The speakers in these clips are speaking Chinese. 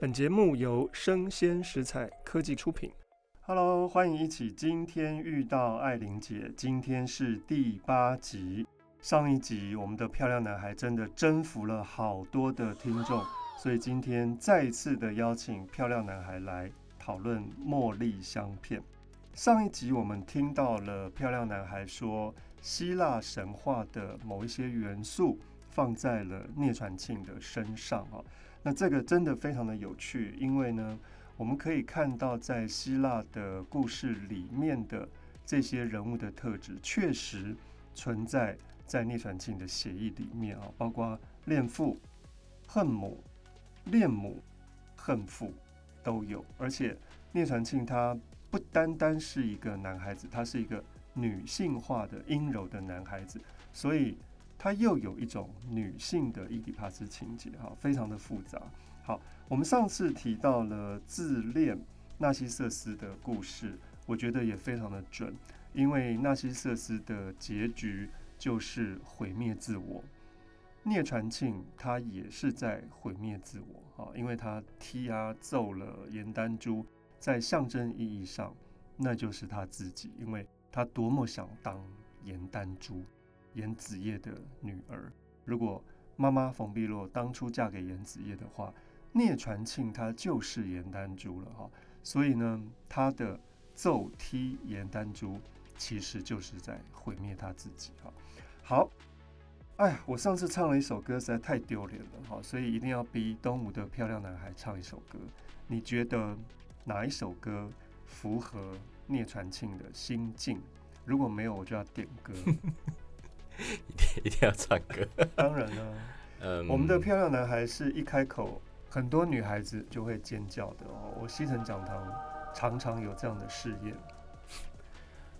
本节目由生鲜食材科技出品。Hello，欢迎一起今天遇到爱玲姐。今天是第八集。上一集我们的漂亮男孩真的征服了好多的听众，所以今天再次的邀请漂亮男孩来讨论茉莉香片。上一集我们听到了漂亮男孩说，希腊神话的某一些元素放在了聂传庆的身上啊。那这个真的非常的有趣，因为呢，我们可以看到在希腊的故事里面的这些人物的特质，确实存在在聂传庆的血液里面啊，包括恋父、恨母、恋母、恨父都有。而且聂传庆他不单单是一个男孩子，他是一个女性化的阴柔的男孩子，所以。它又有一种女性的伊底帕斯情节，哈，非常的复杂。好，我们上次提到了自恋纳西瑟斯的故事，我觉得也非常的准，因为纳西瑟斯的结局就是毁灭自我。聂传庆他也是在毁灭自我，哈，因为他踢啊揍了颜丹珠，在象征意义上，那就是他自己，因为他多么想当颜丹珠。严子叶的女儿，如果妈妈冯碧落当初嫁给严子叶的话，聂传庆他就是颜丹珠了哈。所以呢，他的揍踢颜丹珠，其实就是在毁灭他自己哈。好，哎呀，我上次唱了一首歌实在太丢脸了哈，所以一定要逼东吴的漂亮男孩唱一首歌。你觉得哪一首歌符合聂传庆的心境？如果没有，我就要点歌。一 定一定要唱歌，当然了，嗯，我们的漂亮男孩是一开口，很多女孩子就会尖叫的哦。我西城讲堂常常有这样的试验。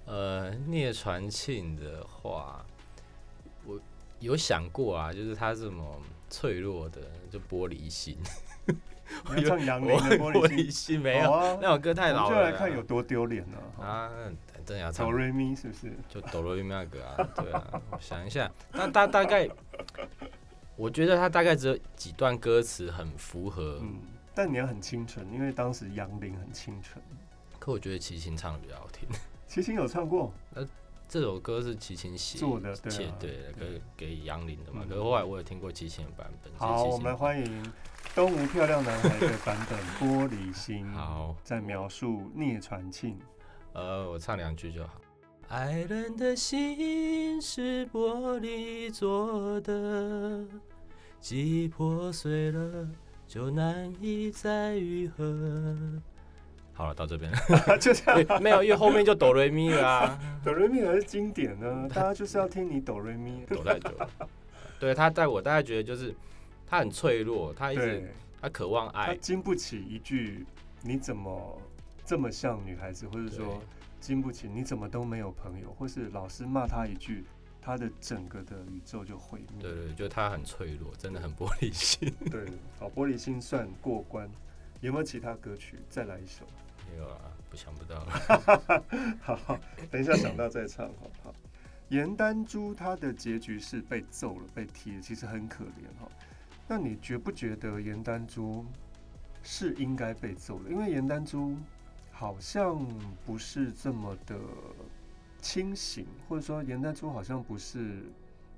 呃，聂传庆的话，我有想过啊，就是他这么脆弱的，就玻璃心。你要唱杨林的玻璃心没有？啊、那首歌太老了，就来看有多丢脸呢？啊。真要唱哆瑞咪是不是？就哆瑞咪那个啊，对啊，我想一下，那大大概，我觉得他大概只有几段歌词很符合，嗯，但你要很清纯，因为当时杨林很清纯。可我觉得齐秦唱的比较好听。齐秦有唱过？那这首歌是齐秦写做的，对对，给给杨林的嘛。可是后来我有听过齐秦的版本。好，我们欢迎东吴漂亮男孩的版本《玻璃心》。好，在描述聂传庆。呃，我唱两句就好。爱人的心是玻璃做的，既破碎了，就难以再愈合。好了，到这边了，就这样，没有，因为后面就哆瑞咪了啊。哆瑞咪还是经典呢，大家就是要听你哆瑞咪。哆。对他带我，大概觉得就是他很脆弱，他一直他渴望爱，他经不起一句你怎么。这么像女孩子，或者说经不起，你怎么都没有朋友，或是老师骂他一句，他的整个的宇宙就毁灭。对对，就他很脆弱，真的很玻璃心。对，好，玻璃心算过关。有没有其他歌曲？再来一首。没有啊，不想不到 了。好，好，等一下想到再唱，好不好？颜丹珠她的结局是被揍了，被踢了，其实很可怜哈。那你觉不觉得颜丹珠是应该被揍的？因为颜丹珠。好像不是这么的清醒，或者说颜丹珠好像不是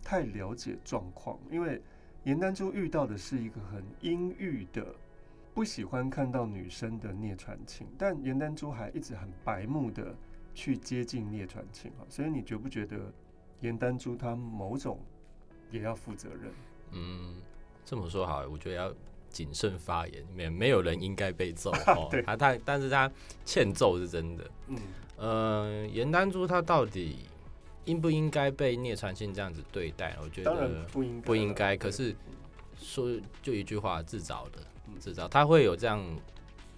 太了解状况，因为颜丹珠遇到的是一个很阴郁的、不喜欢看到女生的聂传庆，但颜丹珠还一直很白目的去接近聂传庆，所以你觉不觉得颜丹珠她某种也要负责任？嗯，这么说好，我觉得要。谨慎发言，没没有人应该被揍 哦。他他，但是他欠揍是真的。嗯，呃，严丹珠他到底应不应该被聂传庆这样子对待？我觉得不应不应该。可是说就一句话，自找的，自找。他会有这样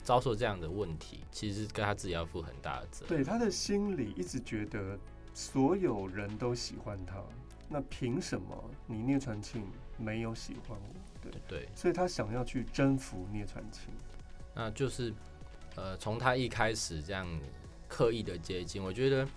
遭受这样的问题，其实跟他自己要负很大的责任。对，他的心里一直觉得所有人都喜欢他，那凭什么你聂传庆没有喜欢我？对对，所以他想要去征服聂传庆，那就是，呃，从他一开始这样刻意的接近，我觉得，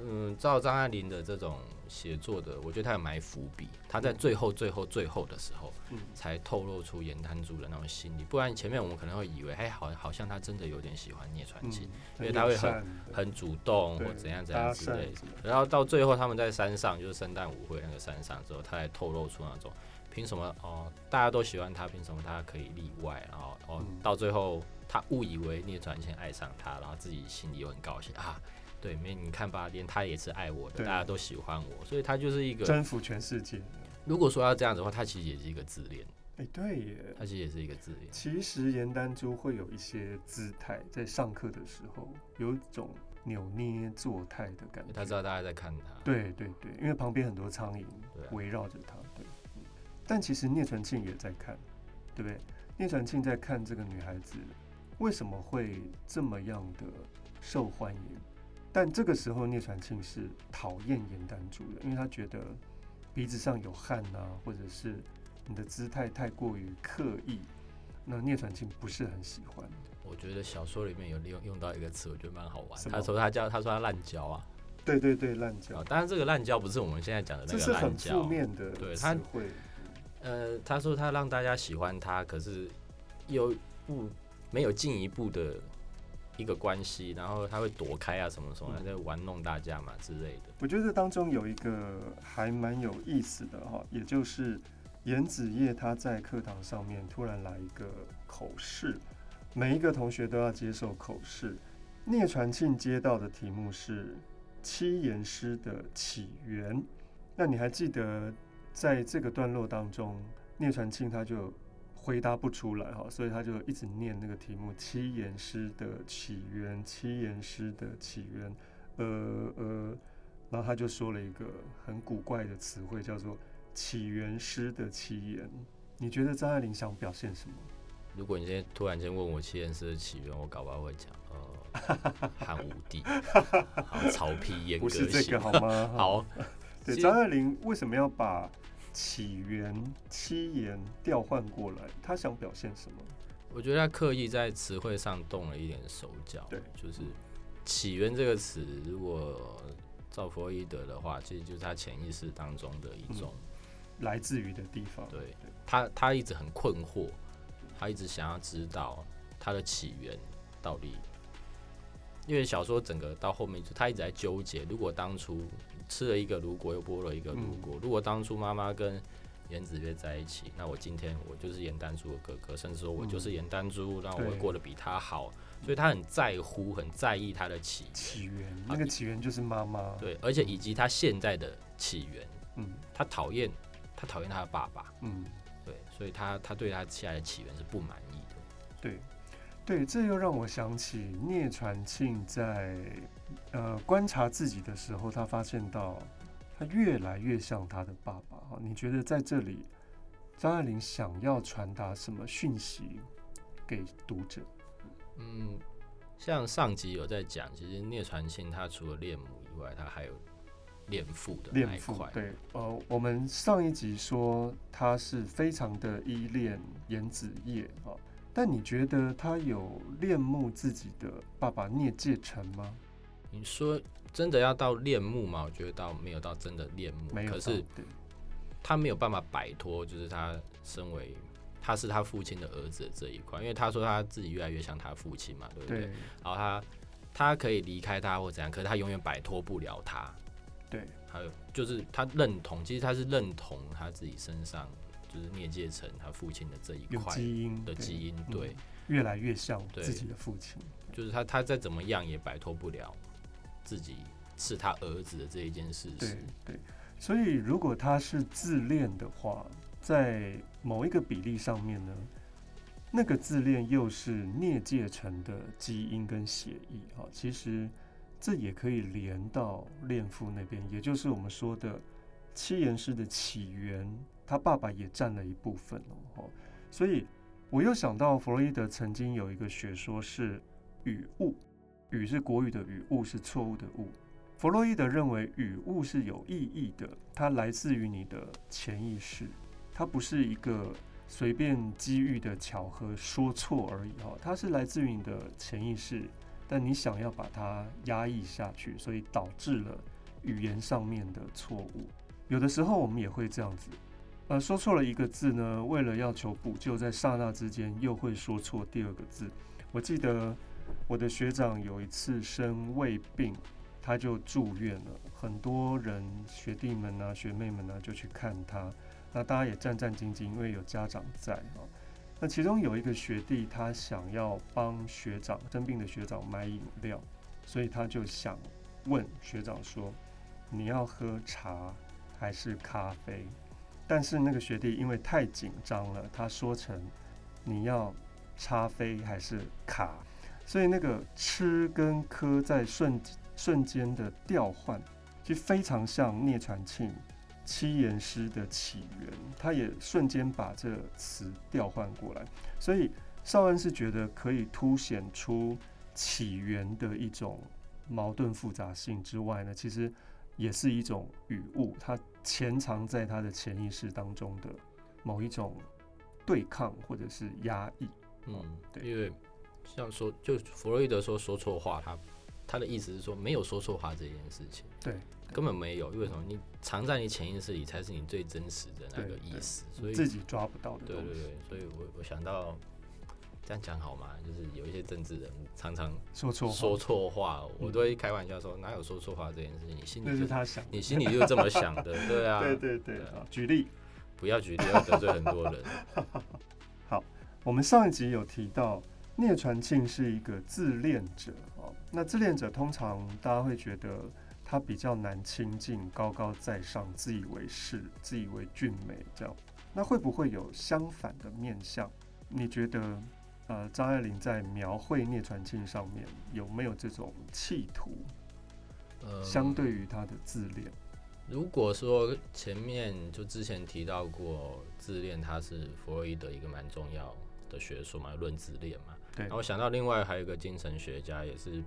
嗯，照张爱玲的这种写作的，我觉得他有埋伏笔，他在最后、最后、最后的时候，嗯，才透露出严丹珠的那种心理。不然前面我们可能会以为，哎，好，好像他真的有点喜欢聂传庆，因为他会很很主动或怎样怎样之类的。然后到最后他们在山上，就是圣诞舞会那个山上之后，他才透露出那种，凭什么哦，大家都喜欢他，凭什么他可以例外？然后哦，到最后他误以为聂传庆爱上他，然后自己心里又很高兴啊。对，没你看吧，连他也是爱我的，大家都喜欢我，所以他就是一个征服全世界。如果说要这样子的话，他其实也是一个自恋。哎，对耶，他其实也是一个自恋。其实严丹珠会有一些姿态，在上课的时候有一种扭捏作态的感觉。他知道大家在看他。对对对，因为旁边很多苍蝇围绕着他。对，但其实聂传庆也在看，对不对？聂传庆在看这个女孩子为什么会这么样的受欢迎。但这个时候，聂传庆是讨厌严丹珠的，因为他觉得鼻子上有汗啊，或者是你的姿态太过于刻意，那聂传庆不是很喜欢。我觉得小说里面有利用用到一个词，我觉得蛮好玩。他说他叫他说他烂胶啊，对对对，烂胶。当然这个烂胶不是我们现在讲的那个滥交，这是很负面的。对他会，呃，他说他让大家喜欢他，可是又不没有进一步的。一个关系，然后他会躲开啊，什么什么，在玩弄大家嘛之类的。我觉得当中有一个还蛮有意思的哈，也就是严子业他在课堂上面突然来一个口试，每一个同学都要接受口试。聂传庆接到的题目是七言诗的起源，那你还记得在这个段落当中，聂传庆他就。回答不出来哈，所以他就一直念那个题目：七言诗的起源，七言诗的起源，呃呃，然后他就说了一个很古怪的词汇，叫做起源诗的七言。你觉得张爱玲想表现什么？如果你现在突然间问我七言诗的起源，我搞不好会讲呃 汉武帝，好曹丕严格性，不是这个好吗？好，对，张爱玲为什么要把？起源七言调换过来，他想表现什么？我觉得他刻意在词汇上动了一点手脚。对，就是“起源”这个词，如果照弗洛伊德的话，其实就是他潜意识当中的一种、嗯、来自于的地方。对，他他一直很困惑，他一直想要知道他的起源到底。因为小说整个到后面，他一直在纠结，如果当初。吃了一个如果，又剥了一个如果。如果当初妈妈跟严子越在一起，那我今天我就是严丹珠的哥哥，甚至说我就是严丹珠，那我会过得比他好。所以他很在乎，很在意他的起起源。那个起源就是妈妈。对，而且以及他现在的起源。嗯，他讨厌他讨厌他的爸爸。嗯，对，所以他他对他现在的起源是不满意的。对。对，这又让我想起聂传庆在呃观察自己的时候，他发现到他越来越像他的爸爸。哈，你觉得在这里，张爱玲想要传达什么讯息给读者？嗯，像上集有在讲，其实聂传庆他除了恋母以外，他还有恋父的恋父。对，呃，我们上一集说他是非常的依恋严子业啊。但你觉得他有恋慕自己的爸爸聂介成吗？你说真的要到恋慕吗？我觉得到没有到真的恋慕，可是他没有办法摆脱，就是他身为他是他父亲的儿子的这一块，因为他说他自己越来越像他父亲嘛，对不对？对，然后他他可以离开他或怎样，可是他永远摆脱不了他。对，还有就是他认同，其实他是认同他自己身上。就是聂介成他父亲的这一块基因的基因，对，嗯，越来越像自己的父亲。就是他，他再怎么样也摆脱不了自己是他儿子的这一件事实。对对，所以如果他是自恋的话，在某一个比例上面呢，那个自恋又是聂介成的基因跟血液啊，其实这也可以连到恋父那边，也就是我们说的七言诗的起源。他爸爸也占了一部分哦，所以我又想到弗洛伊德曾经有一个学说是语物，语是国语的语，误是错误的误。弗洛伊德认为语误是有意义的，它来自于你的潜意识，它不是一个随便机遇的巧合说错而已哈，它是来自于你的潜意识，但你想要把它压抑下去，所以导致了语言上面的错误。有的时候我们也会这样子，呃，说错了一个字呢，为了要求补救，在刹那之间又会说错第二个字。我记得我的学长有一次生胃病，他就住院了，很多人学弟们啊、学妹们啊就去看他，那大家也战战兢兢，因为有家长在啊。那其中有一个学弟，他想要帮学长生病的学长买饮料，所以他就想问学长说：“你要喝茶还是咖啡？”但是那个学弟因为太紧张了，他说成：“你要咖啡还是卡？”所以那个吃跟磕在瞬瞬间的调换，就非常像聂传庆。七言诗的起源，他也瞬间把这词调换过来，所以邵恩是觉得可以凸显出起源的一种矛盾复杂性之外呢，其实也是一种语物，它潜藏在他的潜意识当中的某一种对抗或者是压抑。嗯，对，因为像说，就弗洛伊德说说错话，他他的意思是说没有说错话这件事情。对。根本没有，因为什么？你藏在你潜意识里，才是你最真实的那个意思，所以自己抓不到的。对对对，所以我我想到这样讲好吗？就是有一些政治人物常常说错说错话，我都会开玩笑说，哪有说错话这件事情？你心里就是他想，你心里就是这么想的，对啊，对对对。举例，不要举例，要得罪很多人。好，我们上一集有提到聂传庆是一个自恋者哦，那自恋者通常大家会觉得。他比较难亲近，高高在上，自以为是，自以为俊美，这样，那会不会有相反的面相？你觉得，呃，张爱玲在描绘聂传庆上面有没有这种企图？呃，相对于他的自恋，如果说前面就之前提到过自恋，它是弗洛伊德一个蛮重要的学说嘛，论自恋嘛。对。然后我想到另外还有一个精神学家也是。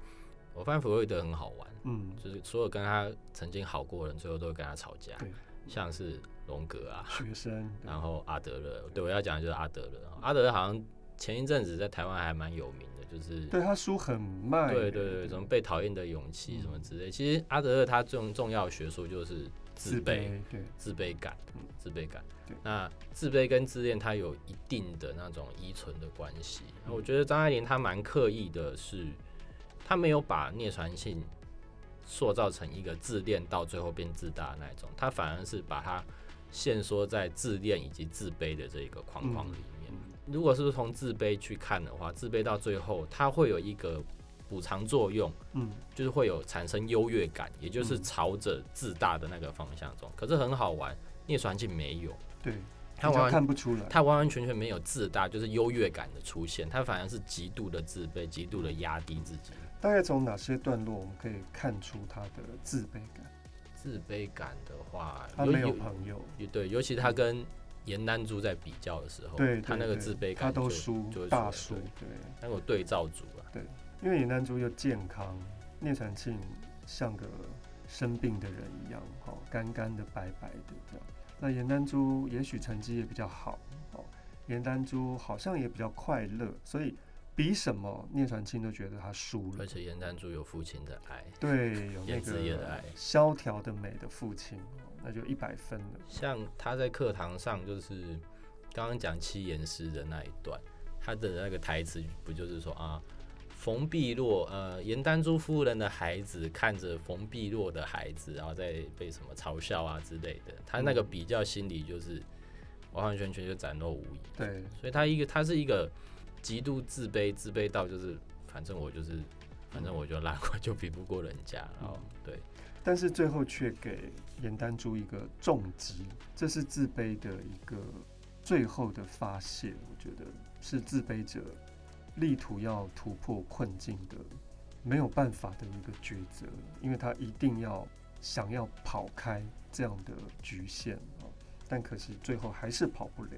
我发现弗洛伊德很好玩，嗯，就是所有跟他曾经好过的人，最后都会跟他吵架，像是荣格啊，学生，然后阿德勒，对，我要讲的就是阿德勒，阿德勒好像前一阵子在台湾还蛮有名的，就是对他书很卖，对对对，什么被讨厌的勇气什么之类，其实阿德勒他重重要的学说就是自卑，对，自卑感，自卑感，那自卑跟自恋它有一定的那种依存的关系，那我觉得张爱玲她蛮刻意的是。她没有把聂传庆塑造成一个自恋到最后变自大的那种，她反而是把他限缩在自恋以及自卑的这一个框框里面。如果是从自卑去看的话，自卑到最后他会有一个补偿作用，嗯，就是会有产生优越感，也就是朝着自大的那个方向走。可是很好玩，聂传庆没有，对，他完全看不出来，他完完全全没有自大，就是优越感的出现，他反而是极度的自卑，极度的压低自己。大概从哪些段落我们可以看出他的自卑感？自卑感的话，他没有朋友，对，尤其他跟严丹珠在比较的时候，对，他那个自卑感他都输，就大输，对，那个对照组啊，对，因为严丹珠又健康，聂传庆像个生病的人一样，哦，干干的、白白的这样。那严丹珠也许成绩也比较好，哦，严丹珠好像也比较快乐，所以。比什么聂传庆都觉得他输了，而且严丹珠有父亲的爱，对，有那个萧条的美的父亲，那就一百分了。像他在课堂上，就是刚刚讲七言诗的那一段，他的那个台词不就是说啊，冯碧落，呃，严丹珠夫人的孩子看着冯碧落的孩子，然后再被什么嘲笑啊之类的，他那个比较心理就是完完全全就展露无遗。对，所以他一个，他是一个。极度自卑，自卑到就是，反正我就是，反正我就烂，我就比不过人家，然后对，但是最后却给严丹珠一个重击，这是自卑的一个最后的发泄，我觉得是自卑者力图要突破困境的没有办法的一个抉择，因为他一定要想要跑开这样的局限啊，但可惜最后还是跑不了。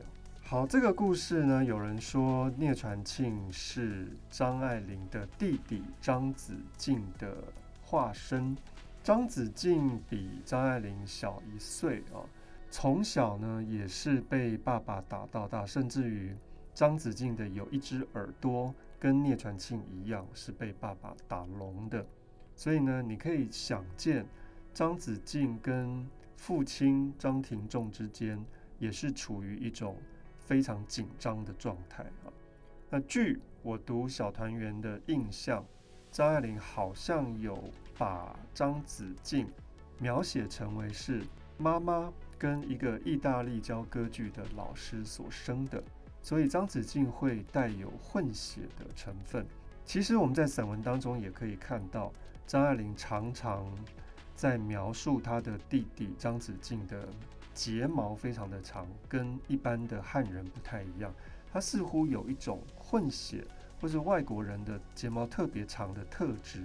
好，这个故事呢，有人说聂传庆是张爱玲的弟弟张子静的化身。张子静比张爱玲小一岁啊，从小呢也是被爸爸打到大，甚至于张子静的有一只耳朵跟聂传庆一样是被爸爸打聋的。所以呢，你可以想见张子静跟父亲张廷仲之间也是处于一种非常紧张的状态啊。那据我读小团圆的印象，张爱玲好像有把张子静描写成为是妈妈跟一个意大利教歌剧的老师所生的，所以张子静会带有混血的成分。其实我们在散文当中也可以看到，张爱玲常常在描述她的弟弟张子静的睫毛非常的长，跟一般的汉人不太一样。他似乎有一种混血或是外国人的睫毛特别长的特质，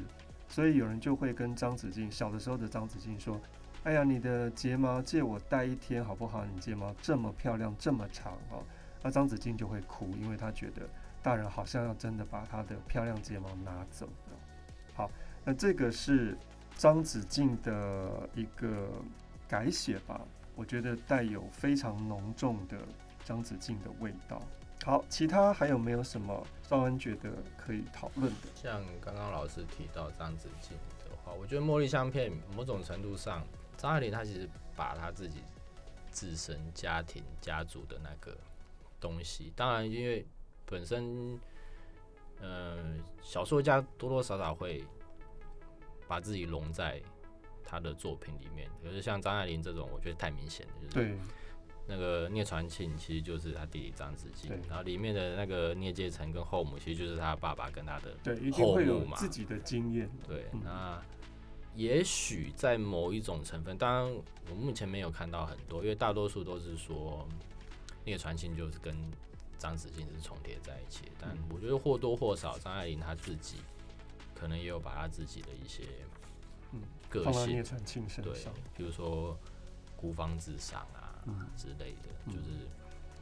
所以有人就会跟张子静小的时候的张子静说：“哎呀，你的睫毛借我戴一天好不好？你睫毛这么漂亮，这么长哦。”那张子静就会哭，因为她觉得大人好像要真的把她的漂亮睫毛拿走。好，那这个是张子静的一个改写吧，我觉得带有非常浓重的张子静的味道。好，其他还有没有什么绍恩觉得可以讨论的？像刚刚老师提到张子静的话，我觉得《茉莉香片》某种程度上，张爱玲她其实把她自己自身家庭家族的那个东西，当然因为本身，嗯、呃，小说家多多少少会把自己融在他的作品里面，可是像张爱玲这种，我觉得太明显了，就是。那个聂传庆其实就是他弟弟张子静，然后里面的那个聂介成跟后母其实就是他爸爸跟他的后母嘛，自己的经验。对，那也许在某一种成分，当然我目前没有看到很多，因为大多数都是说聂传庆就是跟张子静是重叠在一起，但我觉得或多或少张爱玲她自己可能也有把她自己的一些嗯个性，对，比如说孤芳自赏啊。嗯，之类的，就是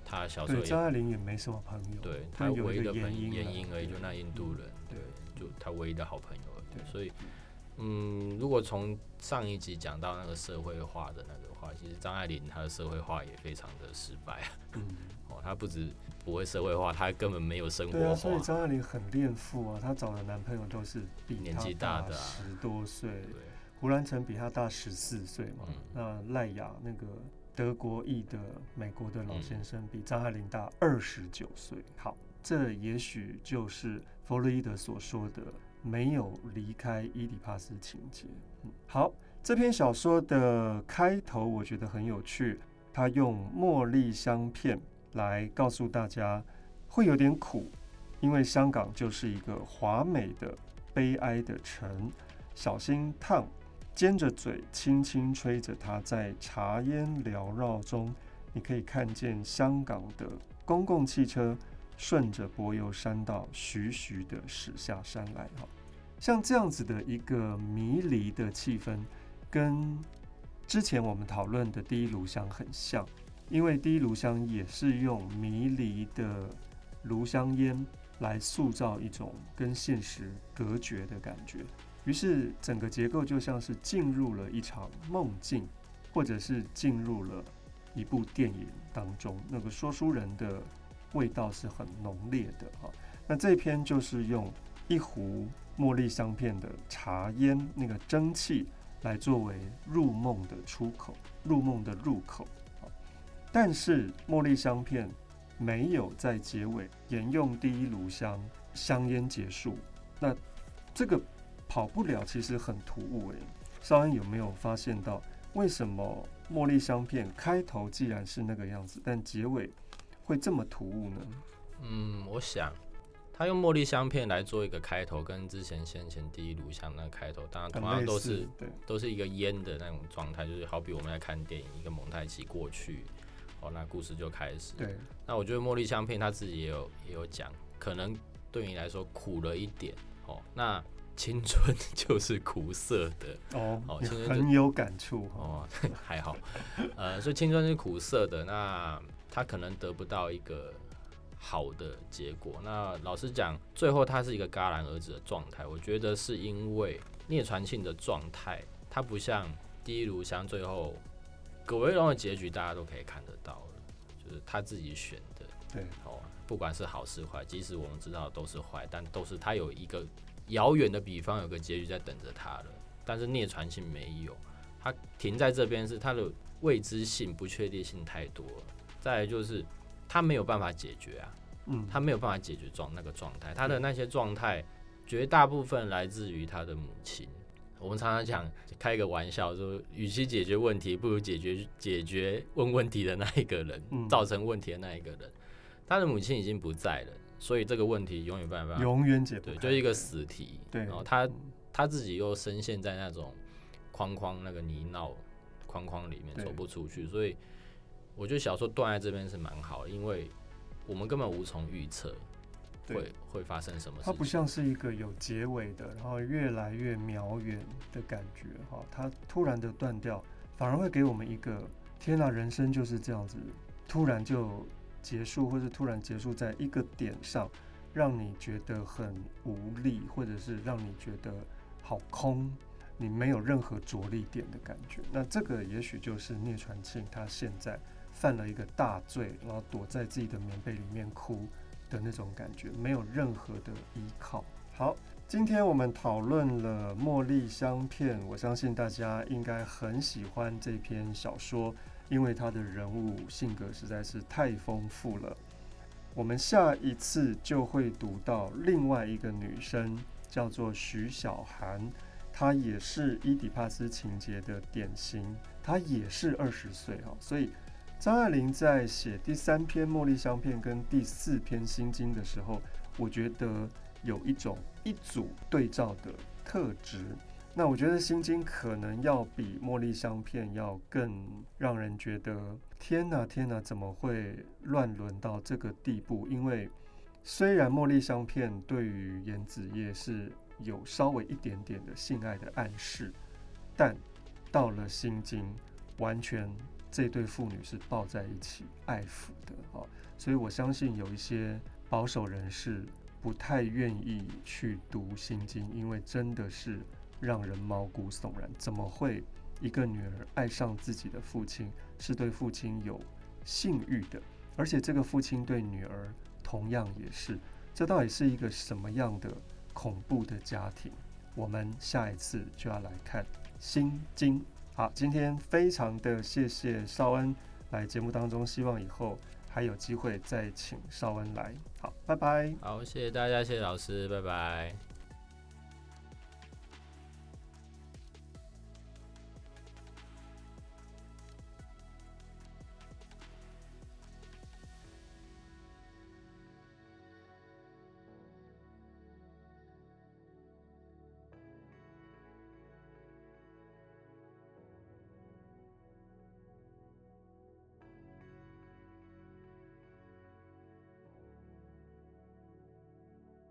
他小时候，张爱玲也没什么朋友，对他唯一的朋友原因而已，就那印度人，对，就他唯一的好朋友而已。所以，嗯，如果从上一集讲到那个社会化的那个话，其实张爱玲她的社会化也非常的失败。嗯，哦，她不止不会社会化，她根本没有生活化。对啊，所以张爱玲很恋父啊，她找的男朋友都是比年纪大的十多岁，胡兰成比她大十四岁嘛，那赖雅那个。德国裔的美国的老先生比张爱玲大二十九岁。好，这也许就是弗洛伊德所说的没有离开伊底帕斯情节。嗯，好，这篇小说的开头我觉得很有趣，他用茉莉香片来告诉大家会有点苦，因为香港就是一个华美的悲哀的城，小心烫。尖着嘴，轻轻吹着它，在茶烟缭绕中，你可以看见香港的公共汽车顺着柏油山道徐徐地驶下山来。哈，像这样子的一个迷离的气氛，跟之前我们讨论的第一炉香很像，因为第一炉香也是用迷离的炉香烟来塑造一种跟现实隔绝的感觉。于是整个结构就像是进入了一场梦境，或者是进入了一部电影当中。那个说书人的味道是很浓烈的哈。那这篇就是用一壶茉莉香片的茶烟，那个蒸汽来作为入梦的出口，入梦的入口。但是茉莉香片没有在结尾沿用第一炉香香烟结束。那这个。跑不了，其实很突兀诶。稍安有没有发现到，为什么茉莉香片开头既然是那个样子，但结尾会这么突兀呢？嗯，我想他用茉莉香片来做一个开头，跟之前先前第一炉香那个开头，当然同样都是对，都是一个烟的那种状态，就是好比我们在看电影，一个蒙太奇过去，哦，那故事就开始。对，那我觉得茉莉香片他自己也有也有讲，可能对你来说苦了一点哦，那。青春就是苦涩的哦，哦，青春很有感触哦，还好，呃，所以青春是苦涩的，那他可能得不到一个好的结果。那老实讲，最后他是一个戛然而止的状态。我觉得是因为聂传庆的状态，他不像第一炉香最后葛维龙的结局，大家都可以看得到了，就是他自己选的，对，哦，不管是好是坏，即使我们知道都是坏，但都是他有一个。遥远的比方有个结局在等着他了，但是聂传庆没有。他停在这边是他的未知性、不确定性太多了。再来就是他没有办法解决啊，嗯，他没有办法解决状那个状态，他的那些状态绝大部分来自于他的母亲。我们常常讲开一个玩笑说，与其解决问题，不如解决解决问问题的那一个人，嗯、造成问题的那一个人。他的母亲已经不在了，所以这个问题永远办法永远解不对，就是一个死题。对，然后他他自己又深陷在那种框框那个泥淖框框里面走不出去，所以我觉得小说断在这边是蛮好的，因为我们根本无从预测。会会发生什么事？它不像是一个有结尾的，然后越来越渺远的感觉哈。它突然的断掉，反而会给我们一个天哪，人生就是这样子，突然就结束，或是突然结束在一个点上，让你觉得很无力，或者是让你觉得好空，你没有任何着力点的感觉。那这个也许就是聂传庆他现在犯了一个大罪，然后躲在自己的棉被里面哭。的那种感觉，没有任何的依靠。好，今天我们讨论了《茉莉香片》，我相信大家应该很喜欢这篇小说，因为它的人物性格实在是太丰富了。我们下一次就会读到另外一个女生，叫做许小涵，她也是伊底帕斯情节的典型，她也是二十岁哈，所以。张爱玲在写第三篇《茉莉香片》跟第四篇《心经》的时候，我觉得有一种一组对照的特质。那我觉得《心经》可能要比《茉莉香片》要更让人觉得天哪天哪，怎么会乱伦到这个地步？因为虽然《茉莉香片》对于严子叶是有稍微一点点的性爱的暗示，但到了《心经》，完全。这对父女是抱在一起爱抚的啊，所以我相信有一些保守人士不太愿意去读《心经》，因为真的是让人毛骨悚然。怎么会一个女儿爱上自己的父亲，是对父亲有性欲的，而且这个父亲对女儿同样也是，这到底是一个什么样的恐怖的家庭？我们下一次就要来看《心经》。好，今天非常的谢谢邵恩来节目当中，希望以后还有机会再请邵恩来。好，拜拜。好，谢谢大家，谢谢老师，拜拜。